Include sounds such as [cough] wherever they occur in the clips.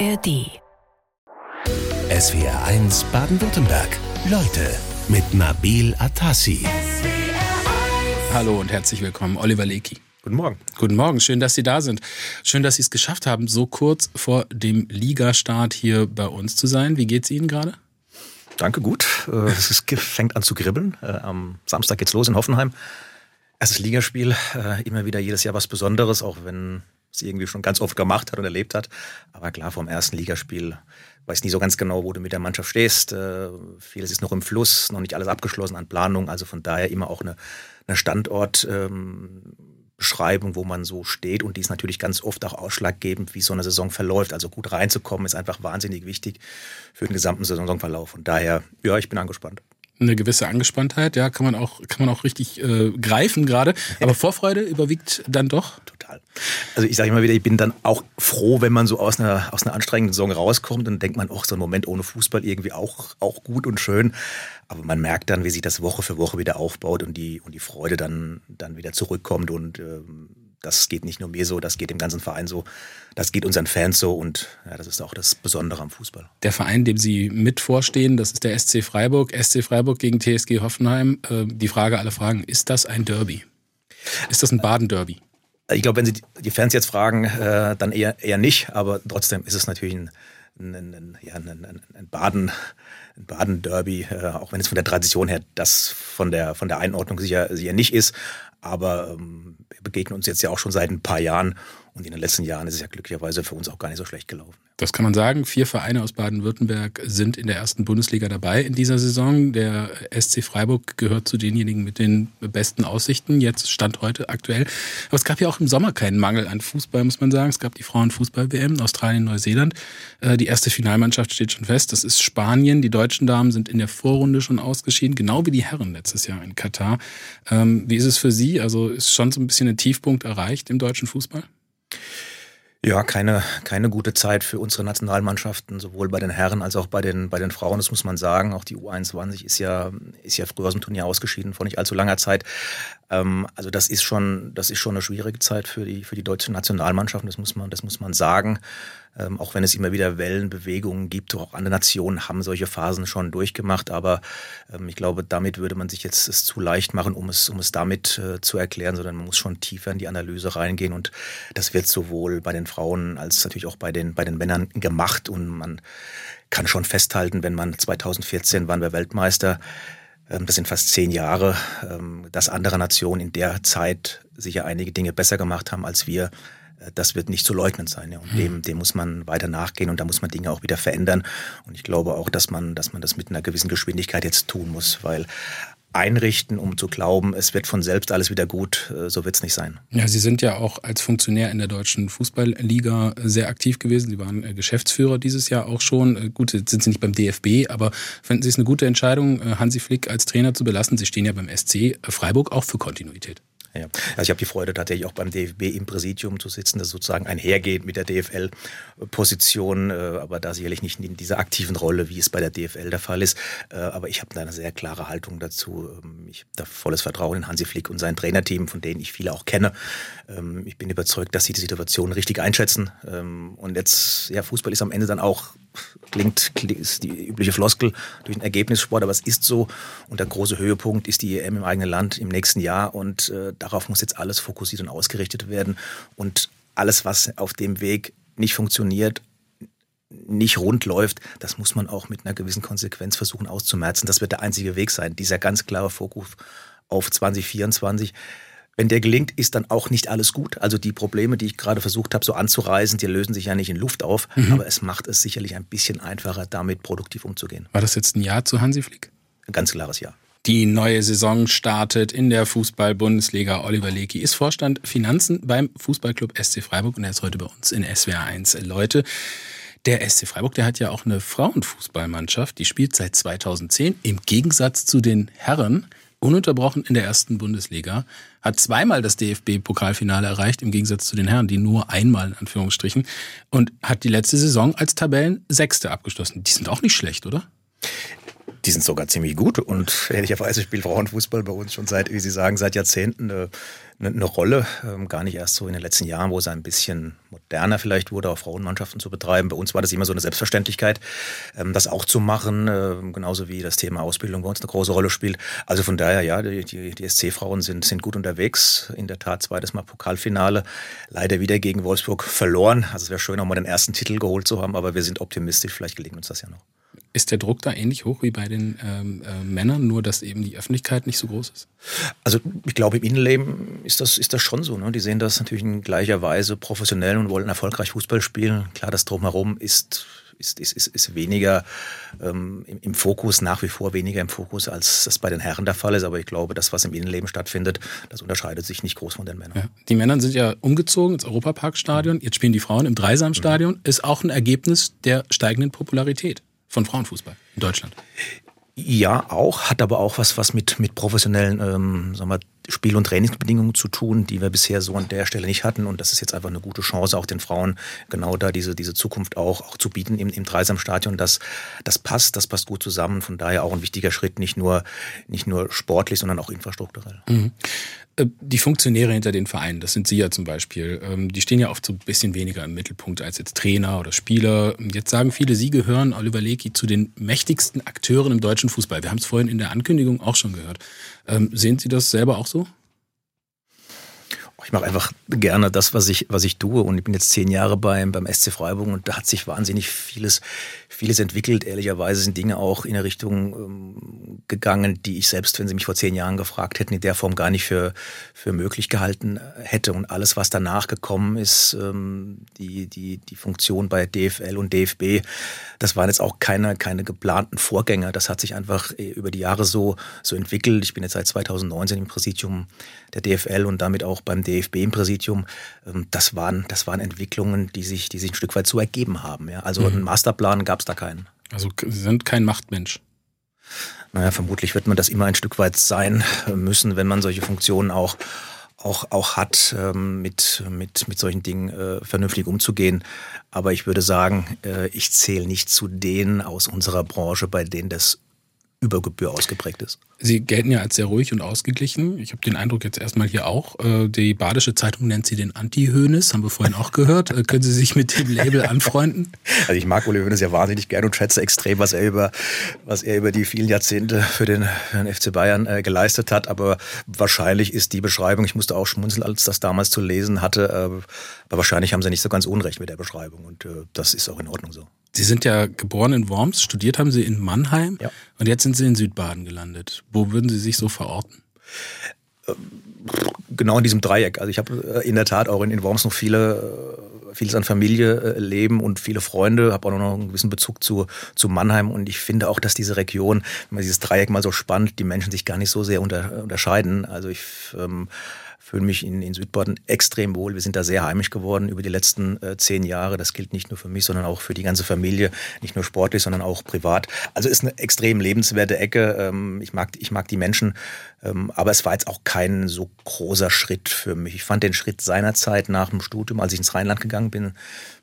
ARD. SWR 1 Baden-Württemberg. Leute mit Nabil Atassi. Hallo und herzlich willkommen, Oliver Lecky. Guten Morgen. Guten Morgen, schön, dass Sie da sind. Schön, dass Sie es geschafft haben, so kurz vor dem Ligastart hier bei uns zu sein. Wie geht's Ihnen gerade? Danke, gut. Äh, es ist, fängt an zu kribbeln. Äh, am Samstag geht's los in Hoffenheim. Erstes Ligaspiel, äh, immer wieder jedes Jahr was Besonderes, auch wenn es irgendwie schon ganz oft gemacht hat und erlebt hat. Aber klar, vom ersten Ligaspiel weiß nie so ganz genau, wo du mit der Mannschaft stehst. Äh, vieles ist noch im Fluss, noch nicht alles abgeschlossen an Planung. Also von daher immer auch eine, eine Standortbeschreibung, ähm, wo man so steht. Und die ist natürlich ganz oft auch ausschlaggebend, wie so eine Saison verläuft. Also gut reinzukommen ist einfach wahnsinnig wichtig für den gesamten Saisonverlauf. Von daher, ja, ich bin angespannt eine gewisse Angespanntheit, ja, kann man auch, kann man auch richtig äh, greifen gerade. Aber Vorfreude überwiegt dann doch. Total. Also ich sage immer wieder, ich bin dann auch froh, wenn man so aus einer, aus einer anstrengenden Saison rauskommt und denkt man, auch so ein Moment ohne Fußball irgendwie auch, auch gut und schön. Aber man merkt dann, wie sich das Woche für Woche wieder aufbaut und die, und die Freude dann, dann wieder zurückkommt und ähm, das geht nicht nur mir so, das geht dem ganzen Verein so, das geht unseren Fans so und ja, das ist auch das Besondere am Fußball. Der Verein, dem Sie mit vorstehen, das ist der SC Freiburg. SC Freiburg gegen TSG Hoffenheim. Äh, die Frage aller Fragen, ist das ein Derby? Ist das ein Baden-Derby? Ich glaube, wenn Sie die Fans jetzt fragen, äh, dann eher, eher nicht, aber trotzdem ist es natürlich ein, ein, ein, ja, ein, Baden, ein Baden-Derby, äh, auch wenn es von der Tradition her das von der, von der Einordnung sicher, sicher nicht ist. Aber ähm, wir begegnen uns jetzt ja auch schon seit ein paar Jahren und in den letzten Jahren ist es ja glücklicherweise für uns auch gar nicht so schlecht gelaufen. Das kann man sagen. Vier Vereine aus Baden-Württemberg sind in der ersten Bundesliga dabei in dieser Saison. Der SC Freiburg gehört zu denjenigen mit den besten Aussichten. Jetzt Stand heute aktuell. Aber es gab ja auch im Sommer keinen Mangel an Fußball, muss man sagen. Es gab die Frauenfußball-WM in Australien, Neuseeland. Äh, die erste Finalmannschaft steht schon fest. Das ist Spanien. Die deutschen Damen sind in der Vorrunde schon ausgeschieden, genau wie die Herren letztes Jahr in Katar. Ähm, wie ist es für Sie? Also ist schon so ein bisschen ein Tiefpunkt erreicht im deutschen Fußball? Ja, keine, keine gute Zeit für unsere Nationalmannschaften, sowohl bei den Herren als auch bei den, bei den Frauen, das muss man sagen. Auch die U21 ist ja, ist ja früher aus dem Turnier ausgeschieden, vor nicht allzu langer Zeit. Ähm, also das ist schon, das ist schon eine schwierige Zeit für die, für die deutsche Nationalmannschaft, das muss man, das muss man sagen. Ähm, auch wenn es immer wieder Wellenbewegungen gibt, auch andere Nationen haben solche Phasen schon durchgemacht, aber ähm, ich glaube, damit würde man sich jetzt es zu leicht machen, um es, um es damit äh, zu erklären, sondern man muss schon tiefer in die Analyse reingehen. Und das wird sowohl bei den Frauen als natürlich auch bei den, bei den Männern gemacht. Und man kann schon festhalten, wenn man 2014 waren wir Weltmeister, das sind fast zehn Jahre, ähm, dass andere Nationen in der Zeit sicher einige Dinge besser gemacht haben als wir. Äh, das wird nicht zu leugnen sein. Ja. Und hm. dem, dem muss man weiter nachgehen und da muss man Dinge auch wieder verändern. Und ich glaube auch, dass man, dass man das mit einer gewissen Geschwindigkeit jetzt tun muss, weil einrichten, um zu glauben, es wird von selbst alles wieder gut. Äh, so wird es nicht sein. Ja, Sie sind ja auch als Funktionär in der deutschen Fußballliga sehr aktiv gewesen. Sie waren äh, Geschäftsführer dieses Jahr auch schon. Äh, gut, jetzt sind Sie nicht beim DFB, aber finden Sie es eine gute Entscheidung, Hansi Flick als Trainer zu belassen? Sie stehen ja beim SC Freiburg auch für Kontinuität. Ja. Also ich habe die Freude tatsächlich auch beim DFB im Präsidium zu sitzen, das sozusagen einhergeht mit der DFL-Position, äh, aber da sicherlich nicht in dieser aktiven Rolle, wie es bei der DFL der Fall ist. Äh, aber ich habe da eine sehr klare Haltung dazu. Ähm, ich habe da volles Vertrauen in Hansi Flick und sein Trainerteam, von denen ich viele auch kenne. Ähm, ich bin überzeugt, dass sie die Situation richtig einschätzen. Ähm, und jetzt, ja, Fußball ist am Ende dann auch klingt, ist die übliche Floskel durch den Ergebnissport, aber es ist so. Und der große Höhepunkt ist die EM im eigenen Land im nächsten Jahr. Und äh, darauf muss jetzt alles fokussiert und ausgerichtet werden. Und alles, was auf dem Weg nicht funktioniert, nicht rund läuft, das muss man auch mit einer gewissen Konsequenz versuchen auszumerzen. Das wird der einzige Weg sein. Dieser ganz klare Fokus auf 2024 wenn der gelingt, ist dann auch nicht alles gut. Also die Probleme, die ich gerade versucht habe, so anzureisen, die lösen sich ja nicht in Luft auf, mhm. aber es macht es sicherlich ein bisschen einfacher, damit produktiv umzugehen. War das jetzt ein Ja zu Hansi Flick? Ein ganz klares Ja. Die neue Saison startet in der Fußball-Bundesliga. Oliver Lecky ist Vorstand Finanzen beim Fußballclub SC Freiburg und er ist heute bei uns in SWR 1. Leute, der SC Freiburg, der hat ja auch eine Frauenfußballmannschaft, die spielt seit 2010 im Gegensatz zu den Herren ununterbrochen in der ersten Bundesliga, hat zweimal das DFB-Pokalfinale erreicht, im Gegensatz zu den Herren, die nur einmal in Anführungsstrichen, und hat die letzte Saison als Tabellensechste abgeschlossen. Die sind auch nicht schlecht, oder? Die sind sogar ziemlich gut und ehrlicherweise spielt Frauenfußball bei uns schon seit, wie Sie sagen, seit Jahrzehnten eine, eine Rolle. Ähm, gar nicht erst so in den letzten Jahren, wo es ein bisschen moderner vielleicht wurde, auch Frauenmannschaften zu betreiben. Bei uns war das immer so eine Selbstverständlichkeit, ähm, das auch zu machen, äh, genauso wie das Thema Ausbildung bei uns eine große Rolle spielt. Also von daher, ja, die, die, die SC-Frauen sind, sind gut unterwegs. In der Tat zweites Mal Pokalfinale, leider wieder gegen Wolfsburg verloren. Also es wäre schön, auch mal den ersten Titel geholt zu haben, aber wir sind optimistisch, vielleicht gelingt uns das ja noch. Ist der Druck da ähnlich hoch wie bei den ähm, äh, Männern, nur dass eben die Öffentlichkeit nicht so groß ist? Also ich glaube, im Innenleben ist das, ist das schon so. Ne? Die sehen das natürlich in gleicher Weise professionell und wollen erfolgreich Fußball spielen. Klar, das drumherum ist ist, ist, ist, ist weniger ähm, im, im, Fokus, nach wie vor weniger im Fokus, als das bei den Herren der Fall ist. Aber ich glaube, das, was im Innenleben stattfindet, das unterscheidet sich nicht groß von den Männern. Ja. Die Männer sind ja umgezogen ins Europaparkstadion. Jetzt spielen die Frauen im Dreisamstadion. Mhm. Ist auch ein Ergebnis der steigenden Popularität von Frauenfußball in Deutschland. Ja, auch, hat aber auch was, was mit, mit professionellen ähm, sagen wir, Spiel- und Trainingsbedingungen zu tun, die wir bisher so an der Stelle nicht hatten. Und das ist jetzt einfach eine gute Chance, auch den Frauen genau da diese, diese Zukunft auch, auch zu bieten im, im Dreisamstadion. Das, das passt, das passt gut zusammen. Von daher auch ein wichtiger Schritt, nicht nur, nicht nur sportlich, sondern auch infrastrukturell. Mhm. Äh, die Funktionäre hinter den Vereinen, das sind Sie ja zum Beispiel, ähm, die stehen ja oft so ein bisschen weniger im Mittelpunkt als jetzt Trainer oder Spieler. Jetzt sagen viele, Sie gehören, Oliver Lecky, zu den mächtigsten Akteuren im deutschen Fußball. Wir haben es vorhin in der Ankündigung auch schon gehört. Ähm, sehen Sie das selber auch so? Ich mache einfach gerne das, was ich, was ich tue. Und ich bin jetzt zehn Jahre beim, beim SC Freiburg und da hat sich wahnsinnig vieles, vieles entwickelt. Ehrlicherweise sind Dinge auch in eine Richtung ähm, gegangen, die ich selbst, wenn Sie mich vor zehn Jahren gefragt hätten, in der Form gar nicht für, für möglich gehalten hätte. Und alles, was danach gekommen ist, ähm, die, die, die Funktion bei DFL und DFB, das waren jetzt auch keine, keine geplanten Vorgänger. Das hat sich einfach äh, über die Jahre so, so entwickelt. Ich bin jetzt seit 2019 im Präsidium der DFL und damit auch beim DFB im Präsidium. Ähm, das waren, das waren Entwicklungen, die sich, die sich ein Stück weit so ergeben haben. Ja. Also mhm. einen Masterplan gab es da keinen. Also Sie sind kein Machtmensch. Naja, vermutlich wird man das immer ein Stück weit sein müssen, wenn man solche Funktionen auch auch, auch hat, ähm, mit, mit, mit solchen Dingen äh, vernünftig umzugehen. Aber ich würde sagen, äh, ich zähle nicht zu denen aus unserer Branche, bei denen das über Gebühr ausgeprägt ist. Sie gelten ja als sehr ruhig und ausgeglichen. Ich habe den Eindruck jetzt erstmal hier auch. Äh, die Badische Zeitung nennt Sie den Anti-Hönes, haben wir vorhin auch gehört. Äh, können Sie sich mit dem Label anfreunden? [laughs] Also ich mag Uli Hönes ja wahnsinnig gern und schätze extrem, was er über, was er über die vielen Jahrzehnte für den, für den FC Bayern äh, geleistet hat. Aber wahrscheinlich ist die Beschreibung, ich musste auch schmunzeln, als das damals zu lesen hatte, äh, aber wahrscheinlich haben Sie nicht so ganz unrecht mit der Beschreibung und äh, das ist auch in Ordnung so. Sie sind ja geboren in Worms, studiert haben Sie in Mannheim ja. und jetzt sind Sie in Südbaden gelandet. Wo würden Sie sich so verorten? Genau in diesem Dreieck. Also ich habe äh, in der Tat auch in, in Worms noch viele, äh, vieles an Familie äh, leben und viele Freunde, habe auch noch einen gewissen Bezug zu, zu Mannheim und ich finde auch, dass diese Region, wenn man dieses Dreieck mal so spannt, die Menschen sich gar nicht so sehr unter, unterscheiden. Also ich ähm, fühle mich in, in Südbaden extrem wohl. Wir sind da sehr heimisch geworden über die letzten äh, zehn Jahre. Das gilt nicht nur für mich, sondern auch für die ganze Familie. Nicht nur sportlich, sondern auch privat. Also ist eine extrem lebenswerte Ecke. Ähm, ich, mag, ich mag die Menschen. Ähm, aber es war jetzt auch kein so großer Schritt für mich. Ich fand den Schritt seinerzeit nach dem Studium, als ich ins Rheinland gegangen bin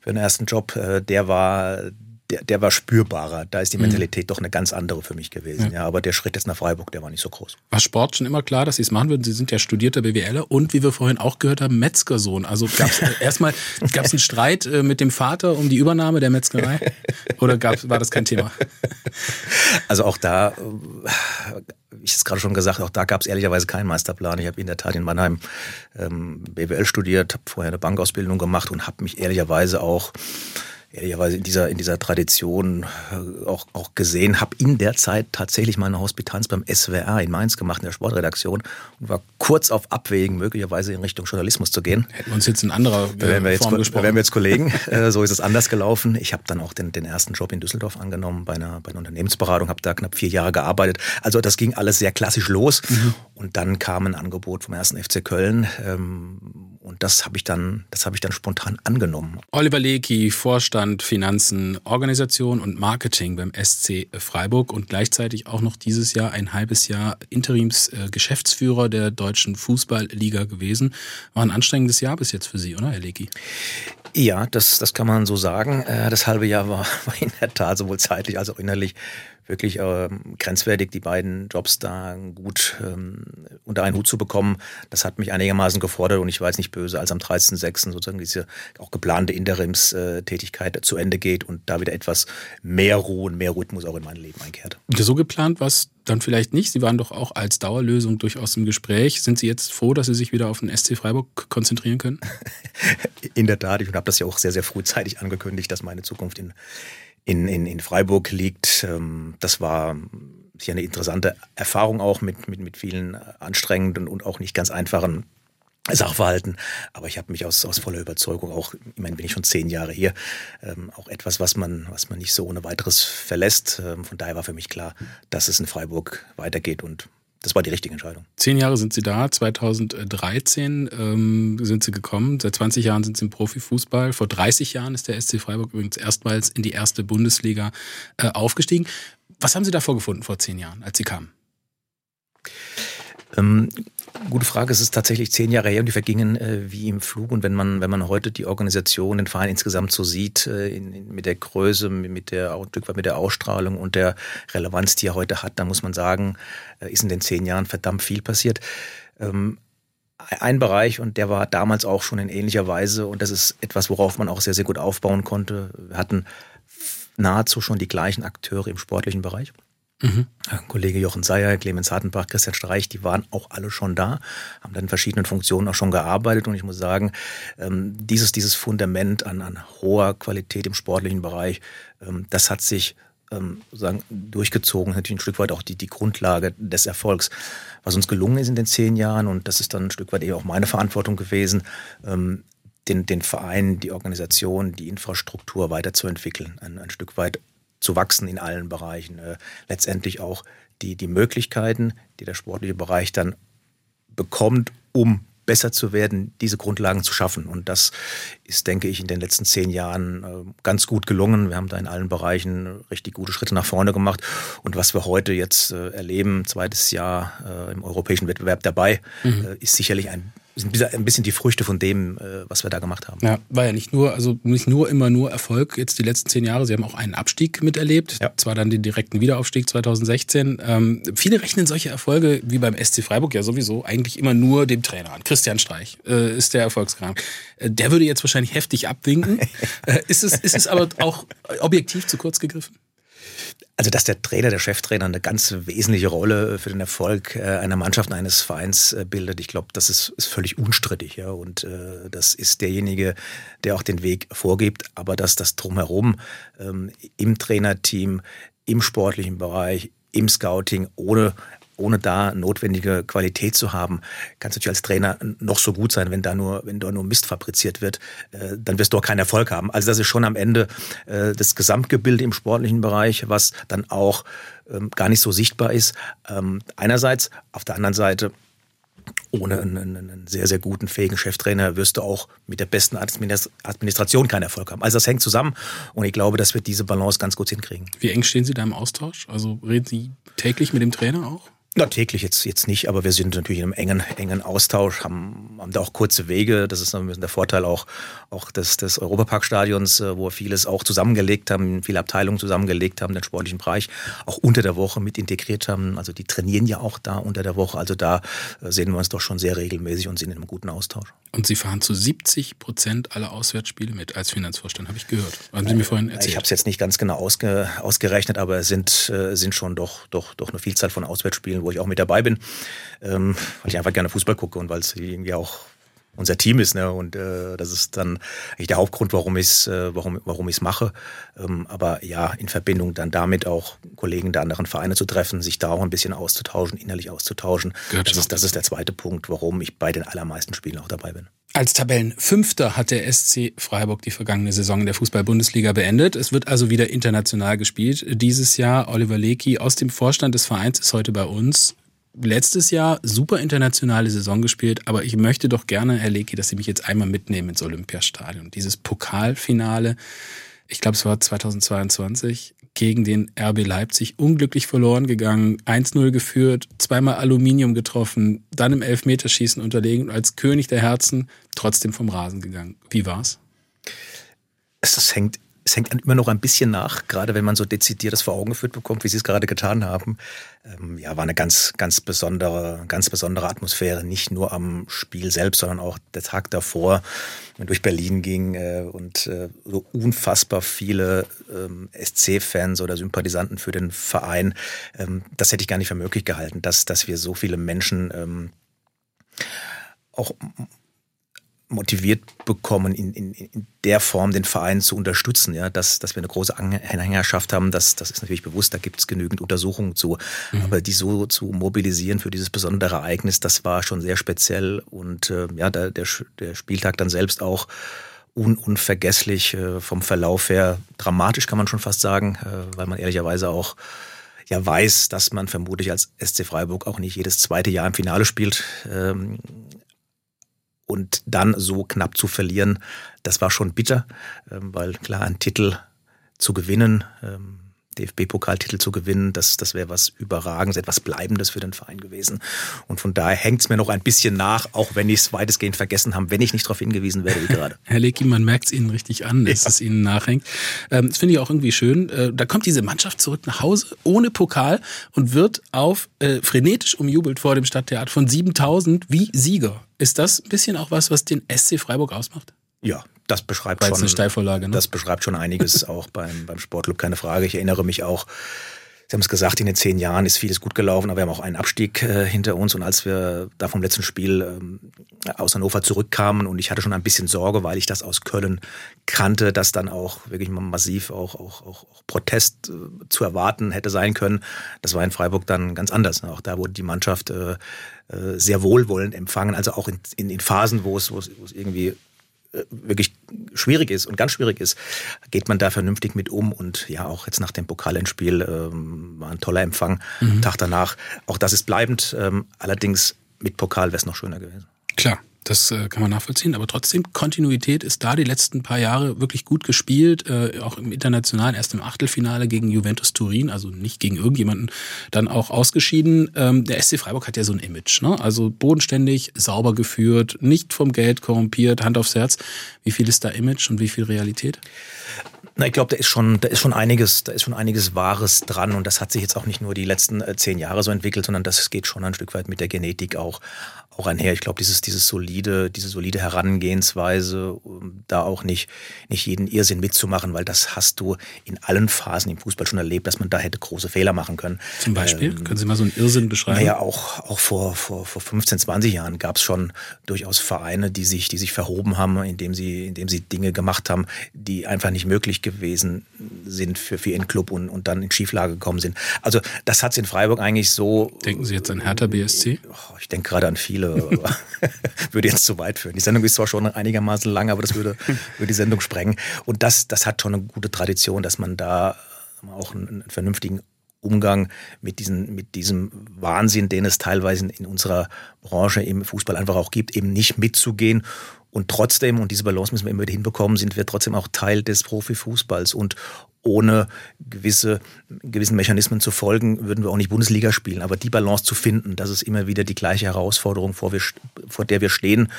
für den ersten Job, äh, der war der, der war spürbarer. Da ist die mhm. Mentalität mhm. doch eine ganz andere für mich gewesen. Ja. ja. aber der Schritt jetzt nach Freiburg, der war nicht so groß. War Sport schon immer klar, dass Sie es machen würden? Sie sind ja studierter BWLer und wie wir vorhin auch gehört haben, Metzgersohn. Also gab es [laughs] erstmal gab es einen Streit äh, mit dem Vater um die Übernahme der Metzgerei? Oder gab, war das kein Thema? [laughs] Also auch da, äh, ich es gerade schon gesagt, auch da gab es ehrlicherweise keinen Meisterplan. Ich habe in der Tat in Mannheim ähm, BWL studiert, habe vorher eine Bankausbildung gemacht und habe mich ehrlicherweise auch ehrlicherweise in dieser, in dieser Tradition äh, auch, auch gesehen, habe in der Zeit tatsächlich meine Hospitanz beim SWR in Mainz gemacht, in der Sportredaktion und war kurz auf Abwägen, möglicherweise in Richtung Journalismus zu gehen. Hätten wir uns jetzt in anderer äh, wären wir jetzt, Form gesprochen. Wären wir jetzt Kollegen, [laughs] äh, so ist es anders gelaufen. Ich habe dann auch den, den ersten Job in Düsseldorf angenommen bei einer, bei einer Unternehmensberatung, habe da knapp vier Jahre gearbeitet. Also das ging alles sehr klassisch los mhm. und dann kam ein Angebot vom ersten FC Köln ähm, und das habe ich dann, das habe ich dann spontan angenommen. Oliver Lecky, Vorstand Finanzen, Organisation und Marketing beim SC Freiburg und gleichzeitig auch noch dieses Jahr ein halbes Jahr Interimsgeschäftsführer der deutschen Fußballliga gewesen. War ein anstrengendes Jahr bis jetzt für Sie, oder, Herr Lecky? Ja, das, das kann man so sagen. Äh, das halbe Jahr war, [laughs] war in der Tat sowohl zeitlich als auch innerlich wirklich ähm, grenzwertig, die beiden Jobs da gut ähm, unter einen Hut zu bekommen. Das hat mich einigermaßen gefordert und ich war jetzt nicht böse, als am 13.06. sozusagen diese auch geplante Interimstätigkeit zu Ende geht und da wieder etwas mehr Ruhe und mehr Rhythmus auch in mein Leben einkehrt. So geplant war es dann vielleicht nicht. Sie waren doch auch als Dauerlösung durchaus im Gespräch. Sind Sie jetzt froh, dass Sie sich wieder auf den SC Freiburg konzentrieren können? [laughs] In der Tat, ich habe das ja auch sehr, sehr frühzeitig angekündigt, dass meine Zukunft in, in, in, in Freiburg liegt. Ähm, das war hier eine interessante Erfahrung auch mit, mit, mit vielen anstrengenden und auch nicht ganz einfachen Sachverhalten. Aber ich habe mich aus, aus voller Überzeugung auch, ich meine, bin ich schon zehn Jahre hier, ähm, auch etwas, was man, was man nicht so ohne weiteres verlässt. Ähm, von daher war für mich klar, dass es in Freiburg weitergeht und das war die richtige Entscheidung. Zehn Jahre sind Sie da, 2013 ähm, sind Sie gekommen, seit 20 Jahren sind Sie im Profifußball. Vor 30 Jahren ist der SC Freiburg übrigens erstmals in die erste Bundesliga äh, aufgestiegen. Was haben Sie davor gefunden vor zehn Jahren, als Sie kamen? Ähm, gute Frage. Es ist tatsächlich zehn Jahre her und die vergingen äh, wie im Flug. Und wenn man, wenn man heute die Organisation, den Verein insgesamt so sieht, äh, in, in, mit der Größe, mit der, mit der Ausstrahlung und der Relevanz, die er heute hat, dann muss man sagen, äh, ist in den zehn Jahren verdammt viel passiert. Ähm, ein Bereich, und der war damals auch schon in ähnlicher Weise, und das ist etwas, worauf man auch sehr, sehr gut aufbauen konnte. Wir hatten nahezu schon die gleichen Akteure im sportlichen Bereich. Mhm. Kollege Jochen Seyer, Clemens Hartenbach, Christian Streich, die waren auch alle schon da, haben dann in verschiedenen Funktionen auch schon gearbeitet. Und ich muss sagen, ähm, dieses, dieses Fundament an, an hoher Qualität im sportlichen Bereich, ähm, das hat sich ähm, sozusagen durchgezogen, natürlich ein Stück weit auch die, die Grundlage des Erfolgs. Was uns gelungen ist in den zehn Jahren, und das ist dann ein Stück weit eher auch meine Verantwortung gewesen, den, den Verein, die Organisation, die Infrastruktur weiterzuentwickeln, ein, ein Stück weit zu wachsen in allen Bereichen. Äh, letztendlich auch die, die Möglichkeiten, die der sportliche Bereich dann bekommt, um besser zu werden, diese Grundlagen zu schaffen. Und das ist, denke ich, in den letzten zehn Jahren äh, ganz gut gelungen. Wir haben da in allen Bereichen richtig gute Schritte nach vorne gemacht. Und was wir heute jetzt äh, erleben, zweites Jahr äh, im europäischen Wettbewerb dabei, mhm. ist sicherlich ein sind ein bisschen die Früchte von dem, äh, was wir da gemacht haben. Ja, war ja nicht nur, also nicht nur immer nur Erfolg jetzt die letzten zehn Jahre. Sie haben auch einen Abstieg miterlebt, ja. zwar dann den direkten Wiederaufstieg 2016. Ähm, viele rechnen solche Erfolge wie beim SC Freiburg ja sowieso eigentlich immer nur dem Trainer an. Christian Streich äh, ist der Erfolgskram. Äh, der würde jetzt wahrscheinlich heftig abwinken. [laughs] äh, ist, es, ist es aber auch objektiv zu kurz gegriffen? Also, dass der Trainer, der Cheftrainer eine ganz wesentliche Rolle für den Erfolg äh, einer Mannschaft, eines Vereins äh, bildet, ich glaube, das ist, ist, völlig unstrittig. Ja? Und äh, das ist derjenige, der auch den Weg vorgibt. Aber dass das drumherum ähm, im Trainerteam, im sportlichen Bereich, im Scouting, ohne ohne da notwendige Qualität zu haben, kannst du natürlich als Trainer noch so gut sein, wenn da nur, wenn da nur Mist fabriziert wird, äh, dann wirst du auch keinen Erfolg haben. Also das ist schon am Ende äh, das Gesamtgebilde im sportlichen Bereich, was dann auch ähm, gar nicht so sichtbar ist. Ähm, einerseits, auf der anderen Seite ohne einen, einen, sehr, sehr guten, fähigen Cheftrainer wirst du auch mit der besten Administration keinen Erfolg haben. Also das hängt zusammen und ich glaube, dass wir diese Balance ganz gut hinkriegen. Wie eng stehen Sie da im Austausch? Also reden Sie täglich mit dem Trainer auch? Na, täglich jetzt, jetzt nicht, aber wir sind natürlich in einem engen, engen Austausch, haben, haben da auch kurze Wege. Das ist ein bisschen der Vorteil auch, auch des, des Europaparkstadions, äh, wo wir vieles auch zusammengelegt haben, viele Abteilungen zusammengelegt haben, den sportlichen Bereich auch unter der Woche mit integriert haben. Also die trainieren ja auch da unter der Woche. Also da äh, sehen wir uns doch schon sehr regelmäßig und sind in einem guten Austausch. Und Sie fahren zu 70 Prozent aller Auswärtsspiele mit als Finanzvorstand, habe ich gehört. Haben Sie mir vorhin erzählt. Ich habe es jetzt nicht ganz genau ausge, ausgerechnet, aber es sind, äh, sind schon doch, doch, doch eine Vielzahl von Auswärtsspielen wo ich auch mit dabei bin, ähm, weil ich einfach gerne Fußball gucke und weil es irgendwie auch unser Team ist. Ne? Und äh, das ist dann eigentlich der Hauptgrund, warum ich es äh, warum, warum ich's mache. Ähm, aber ja, in Verbindung dann damit auch Kollegen der anderen Vereine zu treffen, sich da auch ein bisschen auszutauschen, innerlich auszutauschen. das ist, das ist der zweite Punkt, warum ich bei den allermeisten Spielen auch dabei bin. Als Tabellenfünfter hat der SC Freiburg die vergangene Saison in der Fußball-Bundesliga beendet. Es wird also wieder international gespielt. Dieses Jahr Oliver Lecky aus dem Vorstand des Vereins ist heute bei uns letztes Jahr super internationale Saison gespielt, aber ich möchte doch gerne, Herr Leki, dass Sie mich jetzt einmal mitnehmen ins Olympiastadion. Dieses Pokalfinale, ich glaube, es war 2022, gegen den RB Leipzig unglücklich verloren gegangen, 1-0 geführt, zweimal Aluminium getroffen, dann im Elfmeterschießen unterlegen und als König der Herzen trotzdem vom Rasen gegangen. Wie war's? Es hängt es hängt immer noch ein bisschen nach, gerade wenn man so dezidiert das vor Augen geführt bekommt, wie Sie es gerade getan haben. Ähm, ja, war eine ganz, ganz besondere, ganz besondere Atmosphäre, nicht nur am Spiel selbst, sondern auch der Tag davor, wenn durch Berlin ging äh, und äh, so unfassbar viele ähm, SC-Fans oder Sympathisanten für den Verein. Ähm, das hätte ich gar nicht für möglich gehalten, dass, dass wir so viele Menschen ähm, auch motiviert bekommen, in, in, in der Form den Verein zu unterstützen. Ja, dass, dass wir eine große Anhängerschaft haben, das, das ist natürlich bewusst, da gibt es genügend Untersuchungen zu. Mhm. Aber die so zu mobilisieren für dieses besondere Ereignis, das war schon sehr speziell. Und äh, ja, der, der, der Spieltag dann selbst auch un unvergesslich äh, vom Verlauf her, dramatisch kann man schon fast sagen, äh, weil man ehrlicherweise auch ja weiß, dass man vermutlich als SC Freiburg auch nicht jedes zweite Jahr im Finale spielt. Ähm, und dann so knapp zu verlieren, das war schon bitter, ähm, weil klar, ein Titel zu gewinnen, ähm, DFB-Pokaltitel zu gewinnen, das, das wäre was Überragendes, etwas Bleibendes für den Verein gewesen. Und von daher hängt es mir noch ein bisschen nach, auch wenn ich es weitestgehend vergessen habe, wenn ich nicht darauf hingewiesen werde wie gerade. [laughs] Herr Lecki, man merkt es Ihnen richtig an, dass ja. es Ihnen nachhängt. Ähm, das finde ich auch irgendwie schön. Äh, da kommt diese Mannschaft zurück nach Hause ohne Pokal und wird auf äh, frenetisch umjubelt vor dem Stadttheater von 7000 wie Sieger. Ist das ein bisschen auch was, was den SC Freiburg ausmacht? Ja, das beschreibt schon, eine Steilvorlage, ne? das beschreibt schon einiges [laughs] auch beim, beim Sportclub, keine Frage. Ich erinnere mich auch, Sie haben es gesagt, in den zehn Jahren ist vieles gut gelaufen, aber wir haben auch einen Abstieg äh, hinter uns. Und als wir da vom letzten Spiel ähm, aus Hannover zurückkamen und ich hatte schon ein bisschen Sorge, weil ich das aus Köln kannte, dass dann auch wirklich massiv auch, auch, auch, auch Protest äh, zu erwarten hätte sein können. Das war in Freiburg dann ganz anders. Auch da wurde die Mannschaft äh, äh sehr wohlwollend empfangen, also auch in, in, in Phasen, wo es, wo es, wo es irgendwie wirklich schwierig ist und ganz schwierig ist, geht man da vernünftig mit um. Und ja, auch jetzt nach dem Pokalendspiel ähm, war ein toller Empfang. Mhm. Tag danach, auch das ist bleibend. Ähm, allerdings mit Pokal wäre es noch schöner gewesen. Klar. Das äh, kann man nachvollziehen, aber trotzdem, Kontinuität ist da die letzten paar Jahre wirklich gut gespielt, äh, auch im Internationalen, erst im Achtelfinale gegen Juventus Turin, also nicht gegen irgendjemanden, dann auch ausgeschieden. Ähm, der SC Freiburg hat ja so ein Image, ne? also bodenständig, sauber geführt, nicht vom Geld korrumpiert, Hand aufs Herz. Wie viel ist da Image und wie viel Realität? Na, ich glaube, da ist schon, da ist schon einiges, da ist schon einiges Wahres dran und das hat sich jetzt auch nicht nur die letzten äh, zehn Jahre so entwickelt, sondern das geht schon ein Stück weit mit der Genetik auch auch einher. Ich glaube, dieses, dieses solide, diese solide Herangehensweise, da auch nicht, nicht jeden Irrsinn mitzumachen, weil das hast du in allen Phasen im Fußball schon erlebt, dass man da hätte große Fehler machen können. Zum Beispiel? Ähm, können Sie mal so einen Irrsinn beschreiben? Naja, auch, auch vor, vor, vor 15, 20 Jahren gab es schon durchaus Vereine, die sich, die sich verhoben haben, indem sie, indem sie Dinge gemacht haben, die einfach nicht möglich gewesen sind für, für ihren Club und, und dann in Schieflage gekommen sind. Also das hat es in Freiburg eigentlich so. Denken Sie jetzt an Hertha BSC? Ich denke gerade an viele [laughs] würde jetzt zu weit führen. Die Sendung ist zwar schon einigermaßen lang, aber das würde, würde die Sendung sprengen. Und das, das hat schon eine gute Tradition, dass man da auch einen, einen vernünftigen Umgang mit, diesen, mit diesem Wahnsinn, den es teilweise in unserer Branche im Fußball einfach auch gibt, eben nicht mitzugehen. Und trotzdem, und diese Balance müssen wir immer wieder hinbekommen, sind wir trotzdem auch Teil des Profifußballs. Und ohne gewisse, gewissen Mechanismen zu folgen, würden wir auch nicht Bundesliga spielen. Aber die Balance zu finden, das ist immer wieder die gleiche Herausforderung, vor, wir, vor der wir stehen.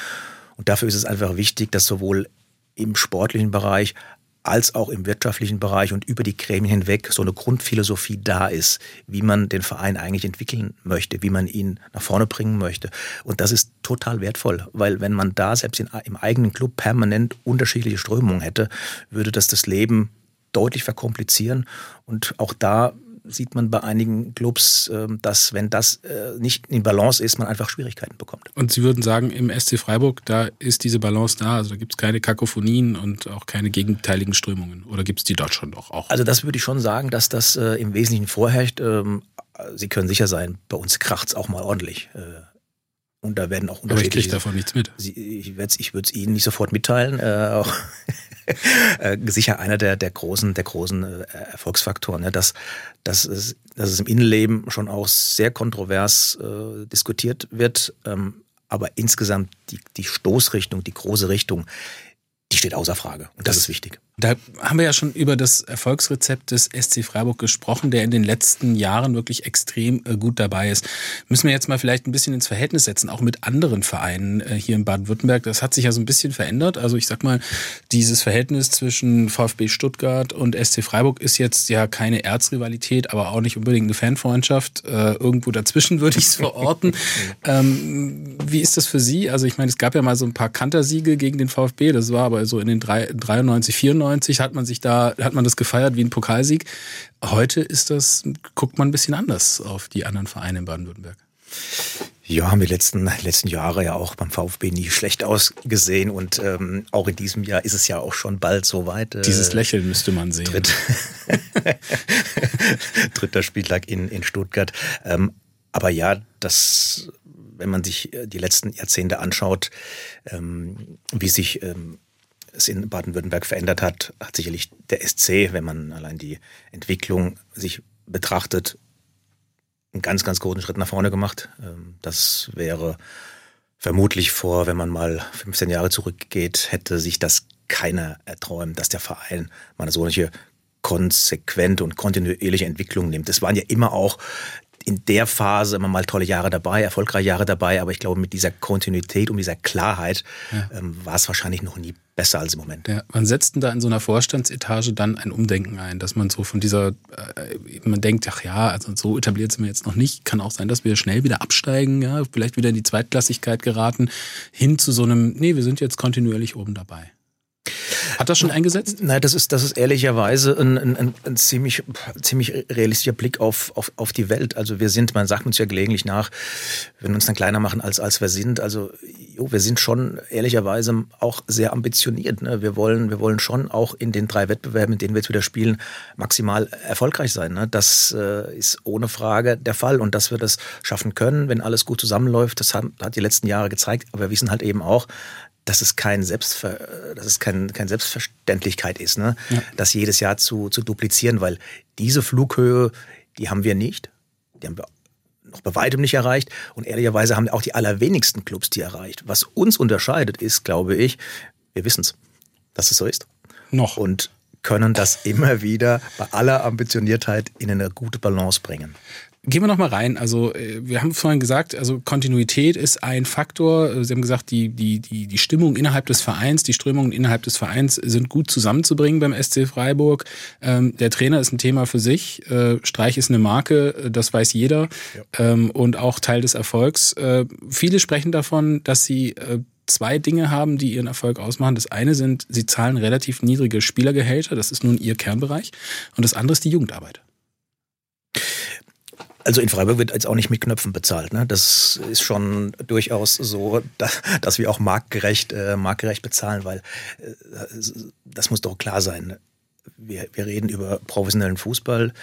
Und dafür ist es einfach wichtig, dass sowohl im sportlichen Bereich als auch im wirtschaftlichen Bereich und über die Gremien hinweg so eine Grundphilosophie da ist, wie man den Verein eigentlich entwickeln möchte, wie man ihn nach vorne bringen möchte. Und das ist total wertvoll, weil wenn man da selbst in, im eigenen Club permanent unterschiedliche Strömungen hätte, würde das das Leben deutlich verkomplizieren. Und auch da sieht man bei einigen Clubs, ähm, dass wenn das äh, nicht in Balance ist, man einfach Schwierigkeiten bekommt. Und Sie würden sagen, im SC Freiburg, da ist diese Balance da, also da gibt es keine Kakophonien und auch keine gegenteiligen Strömungen. Oder gibt es die dort schon doch auch? Also das würde ich schon sagen, dass das äh, im Wesentlichen vorherrscht. Ähm, Sie können sicher sein, bei uns kracht es auch mal ordentlich. Äh, und da werden auch unterschiedliche... Aber ich kriege davon nichts mit. Ich würde es Ihnen nicht sofort mitteilen. Äh, auch [laughs] sicher einer der, der großen, der großen äh, Erfolgsfaktoren, ne? dass, dass, es, dass es im Innenleben schon auch sehr kontrovers äh, diskutiert wird. Ähm, aber insgesamt die, die Stoßrichtung, die große Richtung, die steht außer Frage. Und das, das ist wichtig. Da haben wir ja schon über das Erfolgsrezept des SC Freiburg gesprochen, der in den letzten Jahren wirklich extrem äh, gut dabei ist. Müssen wir jetzt mal vielleicht ein bisschen ins Verhältnis setzen, auch mit anderen Vereinen äh, hier in Baden-Württemberg. Das hat sich ja so ein bisschen verändert. Also ich sag mal, dieses Verhältnis zwischen VfB Stuttgart und SC Freiburg ist jetzt ja keine Erzrivalität, aber auch nicht unbedingt eine Fanfreundschaft. Äh, irgendwo dazwischen [laughs] würde ich es verorten. [laughs] ähm, wie ist das für Sie? Also ich meine, es gab ja mal so ein paar Kantersiege gegen den VfB. Das war aber so in den drei, 93, 94 94 hat man sich da, hat man das gefeiert wie ein Pokalsieg. Heute ist das, guckt man ein bisschen anders auf die anderen Vereine in Baden-Württemberg. Ja, haben die letzten, letzten Jahre ja auch beim VfB nie schlecht ausgesehen und ähm, auch in diesem Jahr ist es ja auch schon bald soweit. Äh, Dieses Lächeln müsste man sehen. Dritt, [laughs] dritter Spieltag in, in Stuttgart. Ähm, aber ja, das, wenn man sich die letzten Jahrzehnte anschaut, ähm, wie sich ähm, es in Baden-Württemberg verändert hat, hat sicherlich der SC, wenn man allein die Entwicklung sich betrachtet, einen ganz, ganz großen Schritt nach vorne gemacht. Ähm, das wäre vermutlich vor, wenn man mal 15 Jahre zurückgeht, hätte sich das keiner erträumt, dass der Verein mal eine solche konsequente und kontinuierliche Entwicklung nimmt. Es waren ja immer auch in der Phase immer mal tolle Jahre dabei, erfolgreiche Jahre dabei, aber ich glaube, mit dieser Kontinuität und dieser Klarheit ja. ähm, war es wahrscheinlich noch nie besser als im Moment. Ja, wann setzt denn da in so einer Vorstandsetage dann ein Umdenken ein, dass man so von dieser, äh, man denkt, ach ja, also so etabliert sind wir jetzt noch nicht, kann auch sein, dass wir schnell wieder absteigen, ja, vielleicht wieder in die Zweitklassigkeit geraten, hin zu so einem, nee, wir sind jetzt kontinuierlich oben dabei. Hat das schon eingesetzt? Nein, das ist, das ist ehrlicherweise ein, ein, ein ziemlich, ziemlich realistischer Blick auf, auf, auf die Welt. Also wir sind, man sagt uns ja gelegentlich nach, wenn wir uns dann kleiner machen, als, als wir sind. Also jo, wir sind schon ehrlicherweise auch sehr ambitioniert. Ne? Wir, wollen, wir wollen schon auch in den drei Wettbewerben, in denen wir jetzt wieder spielen, maximal erfolgreich sein. Ne? Das äh, ist ohne Frage der Fall. Und dass wir das schaffen können, wenn alles gut zusammenläuft, das hat, hat die letzten Jahre gezeigt. Aber wir wissen halt eben auch, dass es kein Selbstver dass es kein, kein Selbstverständlichkeit ist, ne? Ja. das jedes Jahr zu, zu duplizieren, weil diese Flughöhe, die haben wir nicht. Die haben wir noch bei weitem nicht erreicht. Und ehrlicherweise haben auch die allerwenigsten Clubs die erreicht. Was uns unterscheidet, ist, glaube ich, wir wissen es, dass es so ist. Noch. Und können das immer wieder bei aller Ambitioniertheit in eine gute Balance bringen. Gehen wir noch mal rein. Also äh, wir haben vorhin gesagt, also Kontinuität ist ein Faktor. Sie haben gesagt, die die die die Stimmung innerhalb des Vereins, die Strömungen innerhalb des Vereins sind gut zusammenzubringen beim SC Freiburg. Ähm, der Trainer ist ein Thema für sich. Äh, Streich ist eine Marke, das weiß jeder ja. ähm, und auch Teil des Erfolgs. Äh, viele sprechen davon, dass sie äh, zwei Dinge haben, die ihren Erfolg ausmachen. Das eine sind, sie zahlen relativ niedrige Spielergehälter. Das ist nun ihr Kernbereich. Und das andere ist die Jugendarbeit. Also in Freiburg wird jetzt auch nicht mit Knöpfen bezahlt. Ne? Das ist schon durchaus so, dass wir auch marktgerecht, äh, marktgerecht bezahlen, weil äh, das muss doch klar sein. Wir, wir reden über professionellen Fußball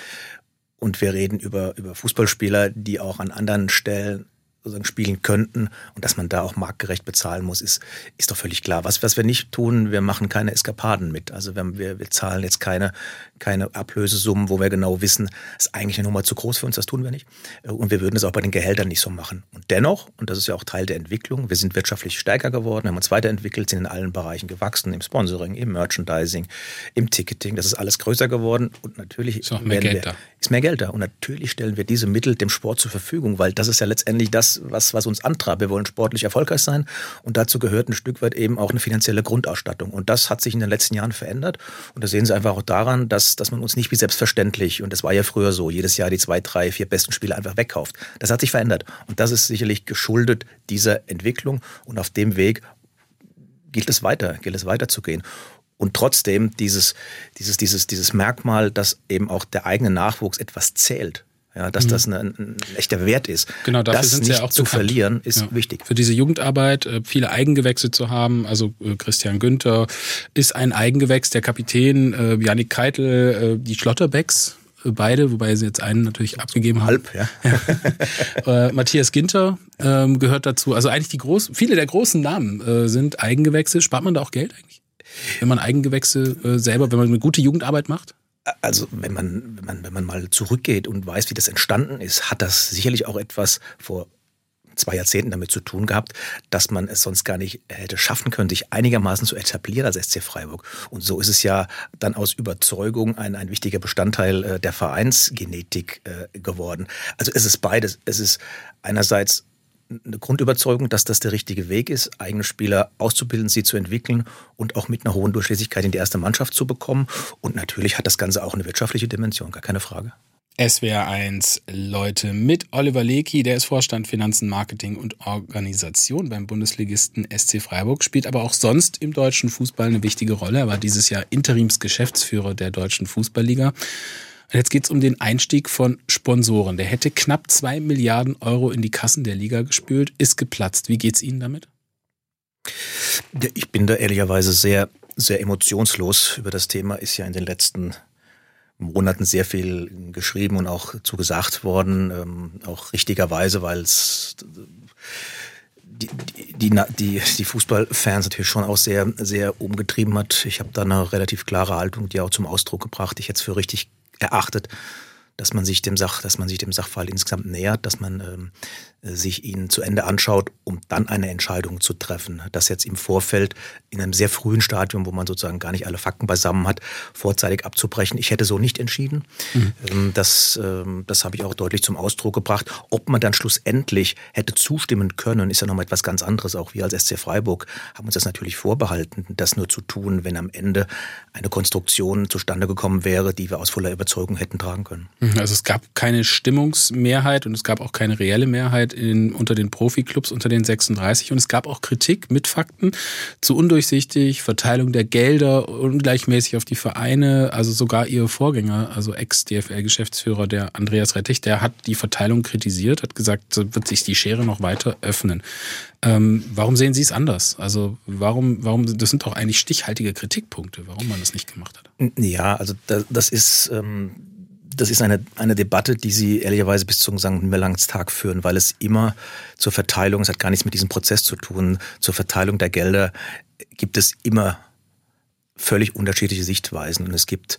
und wir reden über, über Fußballspieler, die auch an anderen Stellen sozusagen spielen könnten und dass man da auch marktgerecht bezahlen muss, ist, ist doch völlig klar. Was, was wir nicht tun, wir machen keine Eskapaden mit. Also wir, wir, wir zahlen jetzt keine, keine Ablösesummen, wo wir genau wissen, das ist eigentlich eine Nummer zu groß für uns, das tun wir nicht. Und wir würden es auch bei den Gehältern nicht so machen. Und dennoch, und das ist ja auch Teil der Entwicklung, wir sind wirtschaftlich stärker geworden, haben uns weiterentwickelt, sind in allen Bereichen gewachsen, im Sponsoring, im Merchandising, im Ticketing, das ist alles größer geworden und natürlich ist, mehr Geld wir, da. ist mehr Geld da. Und natürlich stellen wir diese Mittel dem Sport zur Verfügung, weil das ist ja letztendlich das, was, was uns antreibt. Wir wollen sportlich erfolgreich sein und dazu gehört ein Stück weit eben auch eine finanzielle Grundausstattung. Und das hat sich in den letzten Jahren verändert. Und da sehen Sie einfach auch daran, dass, dass man uns nicht wie selbstverständlich, und das war ja früher so, jedes Jahr die zwei, drei, vier besten Spiele einfach wegkauft. Das hat sich verändert. Und das ist sicherlich geschuldet dieser Entwicklung. Und auf dem Weg gilt es weiter, gilt es weiterzugehen. Und trotzdem dieses, dieses, dieses, dieses Merkmal, dass eben auch der eigene Nachwuchs etwas zählt. Ja, dass mhm. das ein, ein, echter Wert ist. Genau, dafür das sind nicht ja auch zu bekannt. verlieren, ist ja. wichtig. Für diese Jugendarbeit, äh, viele Eigengewächse zu haben, also äh, Christian Günther ist ein Eigengewächs, der Kapitän, äh, Janik Keitel, die Schlotterbecks, beide, wobei sie jetzt einen natürlich abgegeben haben. Halb, ja. [laughs] äh, Matthias Ginter ähm, gehört dazu. Also eigentlich die großen, viele der großen Namen äh, sind Eigengewächse. Spart man da auch Geld eigentlich? Wenn man Eigengewächse äh, selber, wenn man eine gute Jugendarbeit macht? Also wenn man, wenn man, wenn man mal zurückgeht und weiß, wie das entstanden ist, hat das sicherlich auch etwas vor zwei Jahrzehnten damit zu tun gehabt, dass man es sonst gar nicht hätte schaffen können, sich einigermaßen zu etablieren als SC Freiburg. Und so ist es ja dann aus Überzeugung ein, ein wichtiger Bestandteil äh, der Vereinsgenetik äh, geworden. Also es ist beides. Es ist einerseits eine Grundüberzeugung, dass das der richtige Weg ist, eigene Spieler auszubilden, sie zu entwickeln und auch mit einer hohen Durchlässigkeit in die erste Mannschaft zu bekommen. Und natürlich hat das Ganze auch eine wirtschaftliche Dimension, gar keine Frage. SWR1 Leute mit Oliver Lecky, der ist Vorstand Finanzen, Marketing und Organisation beim Bundesligisten SC Freiburg, spielt aber auch sonst im deutschen Fußball eine wichtige Rolle. Er war dieses Jahr Interimsgeschäftsführer der deutschen Fußballliga. Und jetzt geht es um den Einstieg von Sponsoren. Der hätte knapp zwei Milliarden Euro in die Kassen der Liga gespült, ist geplatzt. Wie geht's Ihnen damit? Ich bin da ehrlicherweise sehr, sehr emotionslos über das Thema. Ist ja in den letzten Monaten sehr viel geschrieben und auch zugesagt worden, ähm, auch richtigerweise, weil es die, die, die, die Fußballfans natürlich schon auch sehr, sehr umgetrieben hat. Ich habe da eine relativ klare Haltung, die auch zum Ausdruck gebracht, ich jetzt für richtig erachtet, dass man sich dem Sach, dass man sich dem Sachfall insgesamt nähert, dass man ähm, sich ihn zu Ende anschaut, um dann eine Entscheidung zu treffen. Das jetzt im Vorfeld in einem sehr frühen Stadium, wo man sozusagen gar nicht alle Fakten beisammen hat, vorzeitig abzubrechen. Ich hätte so nicht entschieden. Mhm. Das, ähm, das habe ich auch deutlich zum Ausdruck gebracht. Ob man dann schlussendlich hätte zustimmen können, ist ja nochmal etwas ganz anderes. Auch wir als SC Freiburg haben uns das natürlich vorbehalten, das nur zu tun, wenn am Ende eine Konstruktion zustande gekommen wäre, die wir aus voller Überzeugung hätten tragen können. Mhm. Also es gab keine Stimmungsmehrheit und es gab auch keine reelle Mehrheit in, unter den Profiklubs, unter den 36. Und es gab auch Kritik mit Fakten zu undurchsichtig, Verteilung der Gelder ungleichmäßig auf die Vereine. Also sogar ihr Vorgänger, also Ex-DFL-Geschäftsführer, der Andreas Rettich, der hat die Verteilung kritisiert, hat gesagt, wird sich die Schere noch weiter öffnen. Ähm, warum sehen Sie es anders? Also warum, warum, das sind doch eigentlich stichhaltige Kritikpunkte, warum man das nicht gemacht hat. Ja, also das, das ist, ähm, das ist eine, eine Debatte, die Sie ehrlicherweise bis zum St. Nimmerlangstag führen, weil es immer zur Verteilung, es hat gar nichts mit diesem Prozess zu tun, zur Verteilung der Gelder gibt es immer völlig unterschiedliche Sichtweisen. Und es gibt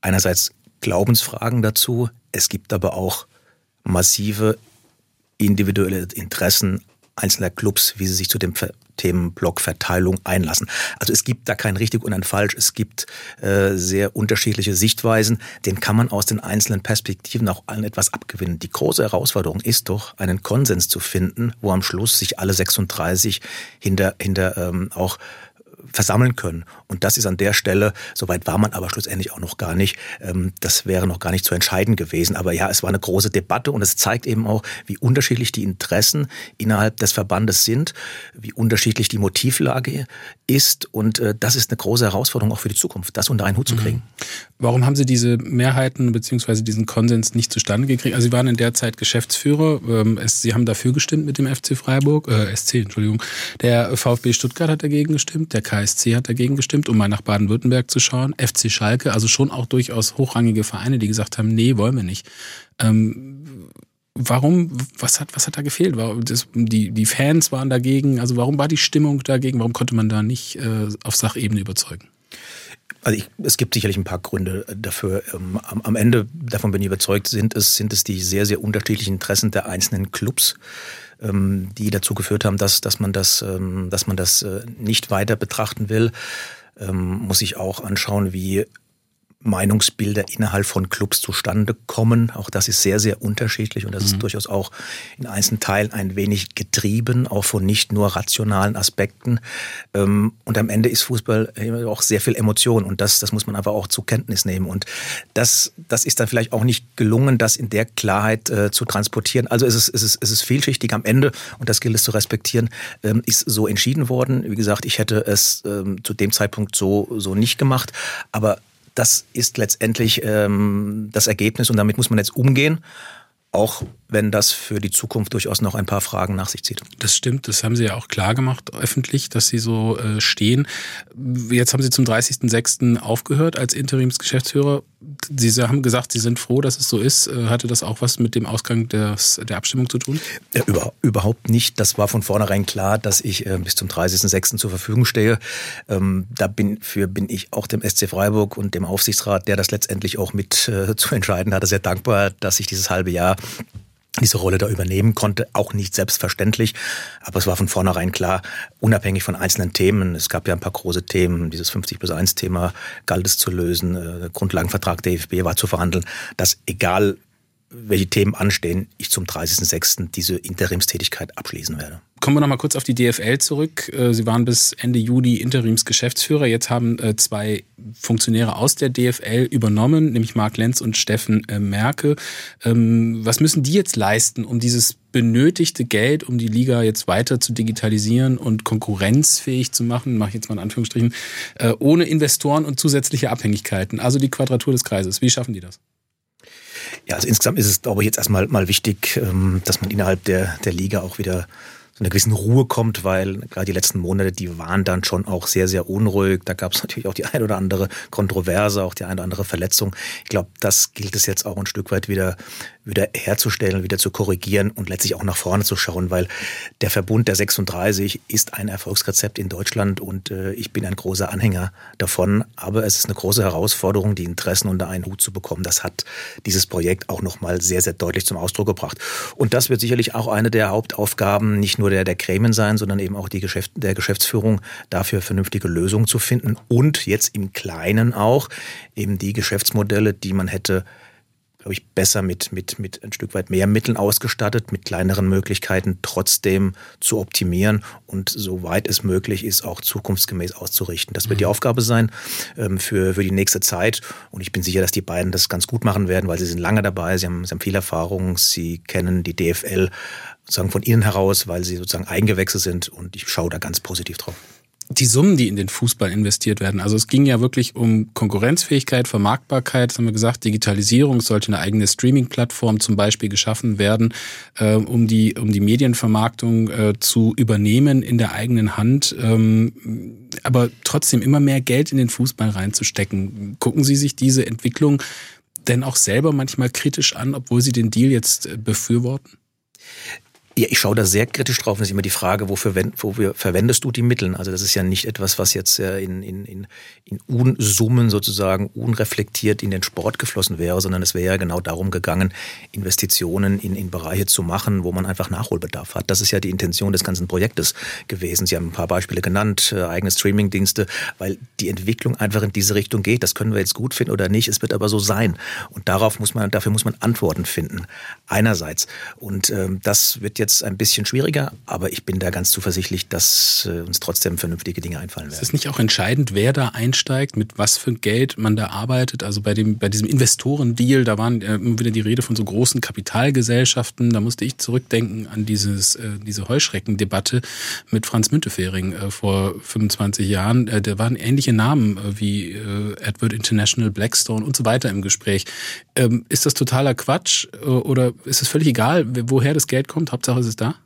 einerseits Glaubensfragen dazu, es gibt aber auch massive individuelle Interessen einzelner Clubs, wie sie sich zu dem Themenblock Verteilung einlassen. Also es gibt da kein richtig und ein falsch. Es gibt äh, sehr unterschiedliche Sichtweisen. Den kann man aus den einzelnen Perspektiven auch allen etwas abgewinnen. Die große Herausforderung ist doch, einen Konsens zu finden, wo am Schluss sich alle 36 hinter, hinter ähm, auch versammeln können. Und das ist an der Stelle, soweit war man aber schlussendlich auch noch gar nicht, ähm, das wäre noch gar nicht zu entscheiden gewesen. Aber ja, es war eine große Debatte und es zeigt eben auch, wie unterschiedlich die Interessen innerhalb des Verbandes sind, wie unterschiedlich die Motivlage ist. Und äh, das ist eine große Herausforderung auch für die Zukunft, das unter einen Hut zu kriegen. Mhm. Warum haben Sie diese Mehrheiten beziehungsweise diesen Konsens nicht zustande gekriegt? Also Sie waren in der Zeit Geschäftsführer. Ähm, Sie haben dafür gestimmt mit dem FC Freiburg, äh, SC, Entschuldigung. Der VfB Stuttgart hat dagegen gestimmt, der KSC hat dagegen gestimmt, um mal nach Baden-Württemberg zu schauen. FC Schalke, also schon auch durchaus hochrangige Vereine, die gesagt haben, nee, wollen wir nicht. Ähm, warum, was hat, was hat da gefehlt? Das, die, die Fans waren dagegen, also warum war die Stimmung dagegen? Warum konnte man da nicht äh, auf Sachebene überzeugen? Also ich, es gibt sicherlich ein paar Gründe dafür. Ähm, am, am, Ende, davon bin ich überzeugt, sind es, sind es die sehr, sehr unterschiedlichen Interessen der einzelnen Clubs, ähm, die dazu geführt haben, dass, dass man das, ähm, dass man das äh, nicht weiter betrachten will. Ähm, muss ich auch anschauen, wie Meinungsbilder innerhalb von Clubs zustande kommen. Auch das ist sehr, sehr unterschiedlich und das mhm. ist durchaus auch in einzelnen Teilen ein wenig getrieben, auch von nicht nur rationalen Aspekten. Ähm, und am Ende ist Fußball auch sehr viel Emotion und das, das muss man einfach auch zur Kenntnis nehmen. Und das, das ist dann vielleicht auch nicht gelungen, das in der Klarheit äh, zu transportieren. Also es ist, es, ist, es ist vielschichtig am Ende und das gilt es zu respektieren, ähm, ist so entschieden worden. Wie gesagt, ich hätte es ähm, zu dem Zeitpunkt so, so nicht gemacht, aber das ist letztendlich ähm, das Ergebnis und damit muss man jetzt umgehen. Auch wenn das für die Zukunft durchaus noch ein paar Fragen nach sich zieht. Das stimmt, das haben Sie ja auch klar gemacht öffentlich, dass Sie so äh, stehen. Jetzt haben Sie zum 30.06. aufgehört als Interimsgeschäftsführer. Sie haben gesagt, Sie sind froh, dass es so ist. Äh, hatte das auch was mit dem Ausgang des, der Abstimmung zu tun? Ja, über, überhaupt nicht. Das war von vornherein klar, dass ich äh, bis zum 30.06. zur Verfügung stehe. Ähm, da bin, für bin ich auch dem SC Freiburg und dem Aufsichtsrat, der das letztendlich auch mit äh, zu entscheiden hatte, sehr dankbar, dass ich dieses halbe Jahr diese Rolle da übernehmen konnte. Auch nicht selbstverständlich, aber es war von vornherein klar, unabhängig von einzelnen Themen. Es gab ja ein paar große Themen, dieses 50 plus 1 Thema galt es zu lösen, äh, Grundlagenvertrag der DFB war zu verhandeln, dass egal welche Themen anstehen, ich zum 30.06. diese Interimstätigkeit abschließen werde. Kommen wir noch mal kurz auf die DFL zurück. Äh, Sie waren bis Ende Juli Interimsgeschäftsführer. Jetzt haben äh, zwei Funktionäre aus der DFL übernommen, nämlich Marc Lenz und Steffen äh, Merke. Ähm, was müssen die jetzt leisten, um dieses benötigte Geld, um die Liga jetzt weiter zu digitalisieren und konkurrenzfähig zu machen, mache ich jetzt mal in Anführungsstrichen, ohne Investoren und zusätzliche Abhängigkeiten? Also die Quadratur des Kreises. Wie schaffen die das? Ja, also insgesamt ist es, glaube ich, jetzt erstmal mal wichtig, ähm, dass man innerhalb der, der Liga auch wieder so eine gewissen Ruhe kommt, weil gerade die letzten Monate, die waren dann schon auch sehr, sehr unruhig. Da gab es [laughs] natürlich auch die ein oder andere Kontroverse, auch die eine oder andere Verletzung. Ich glaube, das gilt es jetzt auch ein Stück weit wieder, wieder herzustellen, wieder zu korrigieren und letztlich auch nach vorne zu schauen, weil der Verbund der 36 ist ein Erfolgsrezept in Deutschland und äh, ich bin ein großer Anhänger davon. Aber es ist eine große Herausforderung, die Interessen unter einen Hut zu bekommen. Das hat dieses Projekt auch nochmal sehr, sehr deutlich zum Ausdruck gebracht. Und das wird sicherlich auch eine der Hauptaufgaben, nicht nur der, der Gremien sein, sondern eben auch die Geschäft, der Geschäftsführung dafür vernünftige Lösungen zu finden und jetzt im Kleinen auch eben die Geschäftsmodelle, die man hätte glaube ich, besser mit, mit, mit ein Stück weit mehr Mitteln ausgestattet, mit kleineren Möglichkeiten trotzdem zu optimieren und soweit es möglich ist, auch zukunftsgemäß auszurichten. Das wird die mhm. Aufgabe sein ähm, für, für die nächste Zeit. Und ich bin sicher, dass die beiden das ganz gut machen werden, weil sie sind lange dabei, sie haben, sie haben viel Erfahrung, sie kennen die DFL sozusagen von innen heraus, weil sie sozusagen eingewechselt sind. Und ich schaue da ganz positiv drauf die Summen, die in den Fußball investiert werden. Also es ging ja wirklich um Konkurrenzfähigkeit, Vermarktbarkeit, das haben wir gesagt, Digitalisierung, es sollte eine eigene Streaming-Plattform zum Beispiel geschaffen werden, äh, um die um die Medienvermarktung äh, zu übernehmen in der eigenen Hand, ähm, aber trotzdem immer mehr Geld in den Fußball reinzustecken. Gucken Sie sich diese Entwicklung denn auch selber manchmal kritisch an, obwohl Sie den Deal jetzt äh, befürworten? Ja, ich schaue da sehr kritisch drauf. Das ist immer die Frage, wofür, wofür verwendest du die Mittel? Also das ist ja nicht etwas, was jetzt in, in, in, in Unsummen sozusagen unreflektiert in den Sport geflossen wäre, sondern es wäre ja genau darum gegangen, Investitionen in, in Bereiche zu machen, wo man einfach Nachholbedarf hat. Das ist ja die Intention des ganzen Projektes gewesen. Sie haben ein paar Beispiele genannt, äh, eigene Streamingdienste, weil die Entwicklung einfach in diese Richtung geht. Das können wir jetzt gut finden oder nicht. Es wird aber so sein. Und darauf muss man, dafür muss man Antworten finden. Einerseits. Und ähm, das wird jetzt ein bisschen schwieriger, aber ich bin da ganz zuversichtlich, dass äh, uns trotzdem vernünftige Dinge einfallen werden. Ist es nicht auch entscheidend, wer da einsteigt, mit was für Geld man da arbeitet? Also bei dem, bei diesem Investorendeal, da waren äh, immer wieder die Rede von so großen Kapitalgesellschaften. Da musste ich zurückdenken an dieses, äh, diese Heuschreckendebatte mit Franz Müntefering vor 25 Jahren. Da waren ähnliche Namen wie Edward International, Blackstone und so weiter im Gespräch. Ähm, ist das totaler Quatsch oder ist es völlig egal, woher das Geld kommt? Hauptsache es ist da?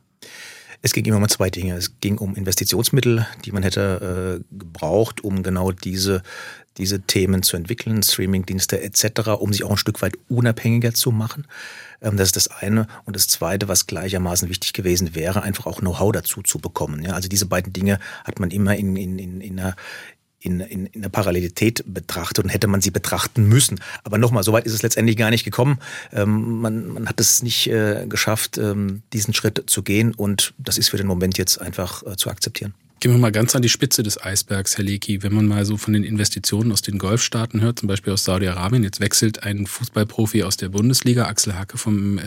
Es ging immer um zwei Dinge. Es ging um Investitionsmittel, die man hätte äh, gebraucht, um genau diese, diese Themen zu entwickeln, Streamingdienste etc., um sich auch ein Stück weit unabhängiger zu machen. Ähm, das ist das eine. Und das zweite, was gleichermaßen wichtig gewesen wäre, einfach auch Know-how dazu zu bekommen. Ja, also diese beiden Dinge hat man immer in, in, in, in einer in, in, in der Parallelität betrachtet und hätte man sie betrachten müssen. Aber nochmal, so weit ist es letztendlich gar nicht gekommen. Ähm, man, man hat es nicht äh, geschafft, ähm, diesen Schritt zu gehen und das ist für den Moment jetzt einfach äh, zu akzeptieren. Gehen wir mal ganz an die Spitze des Eisbergs, Herr Leki. Wenn man mal so von den Investitionen aus den Golfstaaten hört, zum Beispiel aus Saudi-Arabien, jetzt wechselt ein Fußballprofi aus der Bundesliga, Axel Hacke vom äh,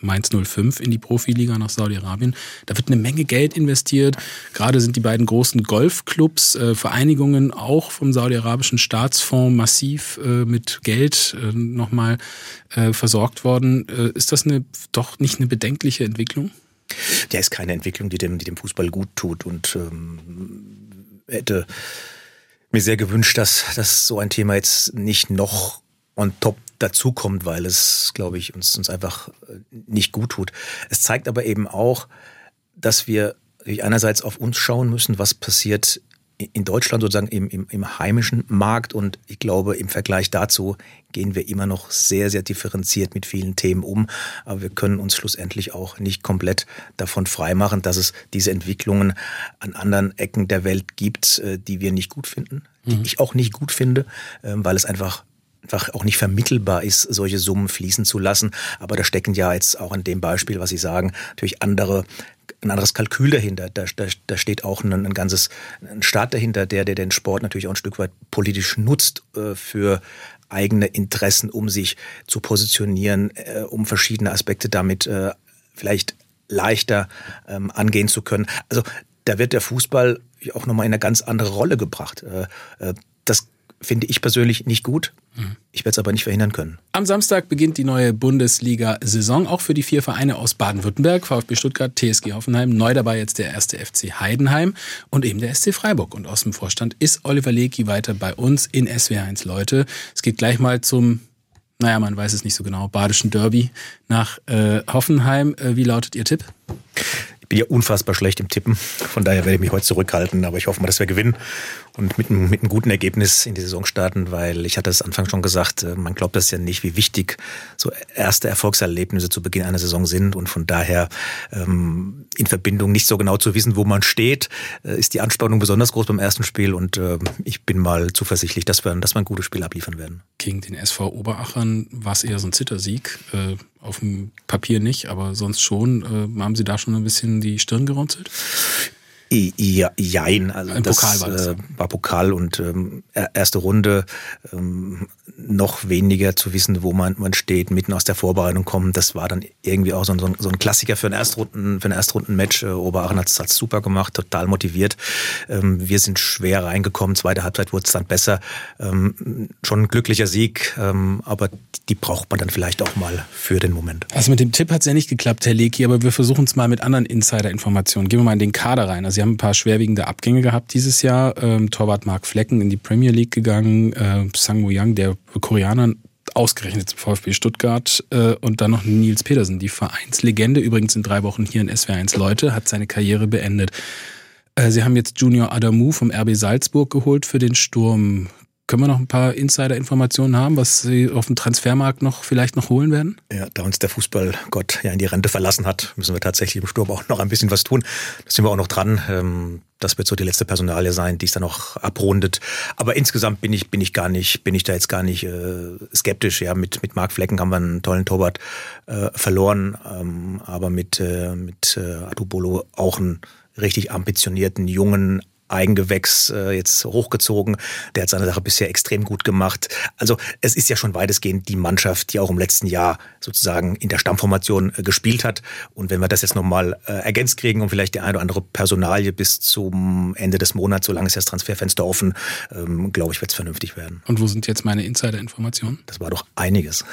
Mainz 05 in die Profiliga nach Saudi-Arabien. Da wird eine Menge Geld investiert. Gerade sind die beiden großen Golfclubs, äh, Vereinigungen auch vom saudi-arabischen Staatsfonds massiv äh, mit Geld äh, nochmal äh, versorgt worden. Äh, ist das eine doch nicht eine bedenkliche Entwicklung? Der ist keine Entwicklung, die dem, die dem Fußball gut tut und ähm, hätte mir sehr gewünscht, dass, dass so ein Thema jetzt nicht noch on top dazukommt, weil es, glaube ich, uns, uns einfach äh, nicht gut tut. Es zeigt aber eben auch, dass wir einerseits auf uns schauen müssen, was passiert in Deutschland sozusagen im, im, im heimischen Markt und ich glaube, im Vergleich dazu gehen wir immer noch sehr, sehr differenziert mit vielen Themen um. Aber wir können uns schlussendlich auch nicht komplett davon freimachen, dass es diese Entwicklungen an anderen Ecken der Welt gibt, äh, die wir nicht gut finden, die mhm. ich auch nicht gut finde, ähm, weil es einfach einfach auch nicht vermittelbar ist, solche Summen fließen zu lassen. Aber da stecken ja jetzt auch in dem Beispiel, was Sie sagen, natürlich andere ein anderes Kalkül dahinter. Da, da, da steht auch ein, ein ganzes ein Staat dahinter, der, der den Sport natürlich auch ein Stück weit politisch nutzt äh, für eigene Interessen, um sich zu positionieren, äh, um verschiedene Aspekte damit äh, vielleicht leichter ähm, angehen zu können. Also da wird der Fußball auch nochmal in eine ganz andere Rolle gebracht. Finde ich persönlich nicht gut. Ich werde es aber nicht verhindern können. Am Samstag beginnt die neue Bundesliga-Saison, auch für die vier Vereine aus Baden-Württemberg, VfB Stuttgart, TSG Hoffenheim, neu dabei jetzt der erste FC Heidenheim und eben der SC Freiburg. Und aus dem Vorstand ist Oliver Lecky weiter bei uns in SW1 Leute. Es geht gleich mal zum, naja, man weiß es nicht so genau, Badischen Derby nach äh, Hoffenheim. Äh, wie lautet Ihr Tipp? Bin ja unfassbar schlecht im Tippen. Von daher werde ich mich heute zurückhalten. Aber ich hoffe mal, dass wir gewinnen und mit einem, mit einem guten Ergebnis in die Saison starten, weil ich hatte es Anfang schon gesagt, äh, man glaubt das ja nicht, wie wichtig so erste Erfolgserlebnisse zu Beginn einer Saison sind. Und von daher ähm, in Verbindung nicht so genau zu wissen, wo man steht, äh, ist die Anspannung besonders groß beim ersten Spiel. Und äh, ich bin mal zuversichtlich, dass wir, dass wir ein gutes Spiel abliefern werden. Gegen den SV Oberachern war es eher so ein Zittersieg. Äh auf dem Papier nicht, aber sonst schon. Äh, haben Sie da schon ein bisschen die Stirn gerunzelt? Ja, jein. Also Ein das, Pokal war das. Äh, war Pokal und ähm, erste Runde ähm, noch weniger zu wissen, wo man, man steht, mitten aus der Vorbereitung kommen. Das war dann irgendwie auch so ein, so ein Klassiker für ein Erstrunden, für ein Erstrunden-Match. Äh, Oberaachen hat es super gemacht, total motiviert. Ähm, wir sind schwer reingekommen. Zweite Halbzeit wurde es dann besser. Ähm, schon ein glücklicher Sieg, ähm, aber die braucht man dann vielleicht auch mal für den Moment. Also mit dem Tipp hat es ja nicht geklappt, Herr Leki, aber wir versuchen es mal mit anderen Insider-Informationen. Gehen wir mal in den Kader rein. Also Sie haben ein paar schwerwiegende Abgänge gehabt dieses Jahr. Ähm, Torwart Mark Flecken in die Premier League gegangen. Äh, Sang Woo Yang, der Koreaner, ausgerechnet zum VfB Stuttgart äh, und dann noch Nils Petersen, die Vereinslegende, übrigens in drei Wochen hier in SW1 Leute, hat seine Karriere beendet. Äh, Sie haben jetzt Junior Adamu vom RB Salzburg geholt für den Sturm. Können wir noch ein paar Insider-Informationen haben, was Sie auf dem Transfermarkt noch vielleicht noch holen werden? Ja, da uns der Fußballgott ja in die Rente verlassen hat, müssen wir tatsächlich im Sturm auch noch ein bisschen was tun. Da sind wir auch noch dran. Ähm, das wird so die letzte Personalie sein, die es dann noch abrundet. Aber insgesamt bin ich, bin ich gar nicht, bin ich da jetzt gar nicht äh, skeptisch. Ja, mit, mit Marc Flecken haben wir einen tollen Torwart äh, verloren, ähm, aber mit, äh, mit äh, Adubolo auch einen richtig ambitionierten, jungen, Eigengewächs äh, jetzt hochgezogen. Der hat seine Sache bisher extrem gut gemacht. Also es ist ja schon weitestgehend die Mannschaft, die auch im letzten Jahr sozusagen in der Stammformation äh, gespielt hat. Und wenn wir das jetzt nochmal äh, ergänzt kriegen und vielleicht die eine oder andere Personalie bis zum Ende des Monats, solange ist das Transferfenster offen, ähm, glaube ich, wird es vernünftig werden. Und wo sind jetzt meine Insider-Informationen? Das war doch einiges.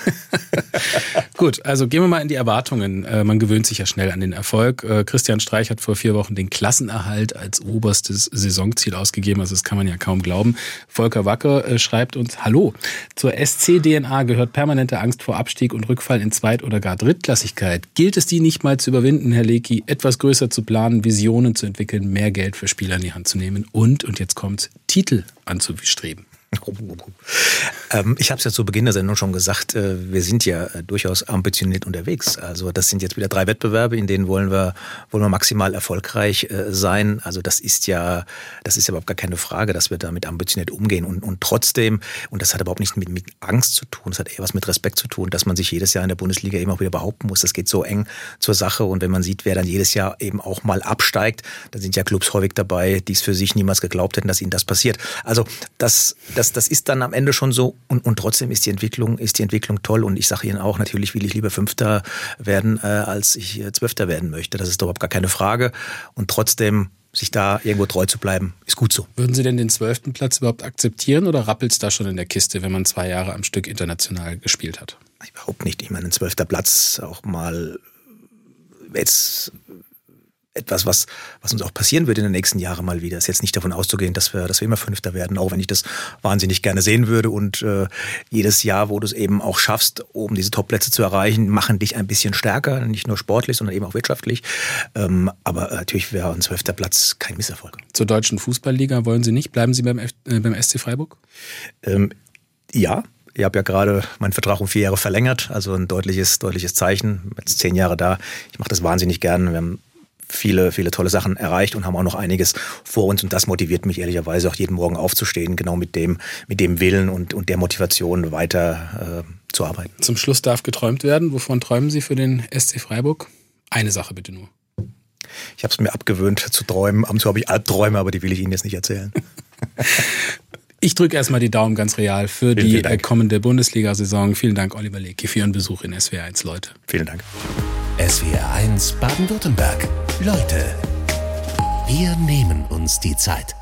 [laughs] Gut, also gehen wir mal in die Erwartungen. Äh, man gewöhnt sich ja schnell an den Erfolg. Äh, Christian Streich hat vor vier Wochen den Klassenerhalt als oberstes Saisonziel ausgegeben. Also das kann man ja kaum glauben. Volker Wacker äh, schreibt uns, Hallo, zur SC-DNA gehört permanente Angst vor Abstieg und Rückfall in Zweit- oder gar Drittklassigkeit. Gilt es die nicht mal zu überwinden, Herr Lecky, etwas größer zu planen, Visionen zu entwickeln, mehr Geld für Spieler in die Hand zu nehmen und, und jetzt kommt Titel anzustreben? [laughs] Ähm, ich habe es ja zu Beginn der Sendung schon gesagt, äh, wir sind ja äh, durchaus ambitioniert unterwegs. Also das sind jetzt wieder drei Wettbewerbe, in denen wollen wir, wollen wir maximal erfolgreich äh, sein. Also das ist ja, das ist ja überhaupt gar keine Frage, dass wir damit ambitioniert umgehen. Und, und trotzdem, und das hat überhaupt nichts mit, mit Angst zu tun, das hat eher was mit Respekt zu tun, dass man sich jedes Jahr in der Bundesliga eben auch wieder behaupten muss. Das geht so eng zur Sache. Und wenn man sieht, wer dann jedes Jahr eben auch mal absteigt, dann sind ja Clubs häufig dabei, die es für sich niemals geglaubt hätten, dass ihnen das passiert. Also das, das, das ist dann am Ende schon so und, und trotzdem ist die Entwicklung, ist die Entwicklung toll und ich sage Ihnen auch, natürlich will ich lieber Fünfter werden, äh, als ich äh, Zwölfter werden möchte. Das ist überhaupt gar keine Frage und trotzdem sich da irgendwo treu zu bleiben, ist gut so. Würden Sie denn den zwölften Platz überhaupt akzeptieren oder rappelt es da schon in der Kiste, wenn man zwei Jahre am Stück international gespielt hat? Überhaupt nicht. Ich meine, ein zwölfter Platz auch mal jetzt etwas, was, was uns auch passieren wird in den nächsten Jahren mal wieder. Es ist jetzt nicht davon auszugehen, dass wir, dass wir immer Fünfter werden, auch wenn ich das wahnsinnig gerne sehen würde. Und äh, jedes Jahr, wo du es eben auch schaffst, um diese Top-Plätze zu erreichen, machen dich ein bisschen stärker, nicht nur sportlich, sondern eben auch wirtschaftlich. Ähm, aber natürlich wäre ein zwölfter Platz kein Misserfolg. Zur deutschen Fußballliga wollen Sie nicht? Bleiben Sie beim, F äh, beim SC Freiburg? Ähm, ja, ich habe ja gerade meinen Vertrag um vier Jahre verlängert, also ein deutliches, deutliches Zeichen. Jetzt zehn Jahre da. Ich mache das wahnsinnig gern. Wir haben viele, viele tolle Sachen erreicht und haben auch noch einiges vor uns. Und das motiviert mich ehrlicherweise auch jeden Morgen aufzustehen, genau mit dem, mit dem Willen und, und der Motivation weiter äh, zu arbeiten. Zum Schluss darf geträumt werden. Wovon träumen Sie für den SC Freiburg? Eine Sache bitte nur. Ich habe es mir abgewöhnt zu träumen. Ab und zu habe ich Albträume, aber die will ich Ihnen jetzt nicht erzählen. [laughs] Ich drücke erstmal die Daumen ganz real für vielen, die vielen kommende Bundesliga-Saison. Vielen Dank, Oliver Lecke, für Ihren Besuch in SWR1, Leute. Vielen Dank. SWR1 Baden-Württemberg. Leute, wir nehmen uns die Zeit.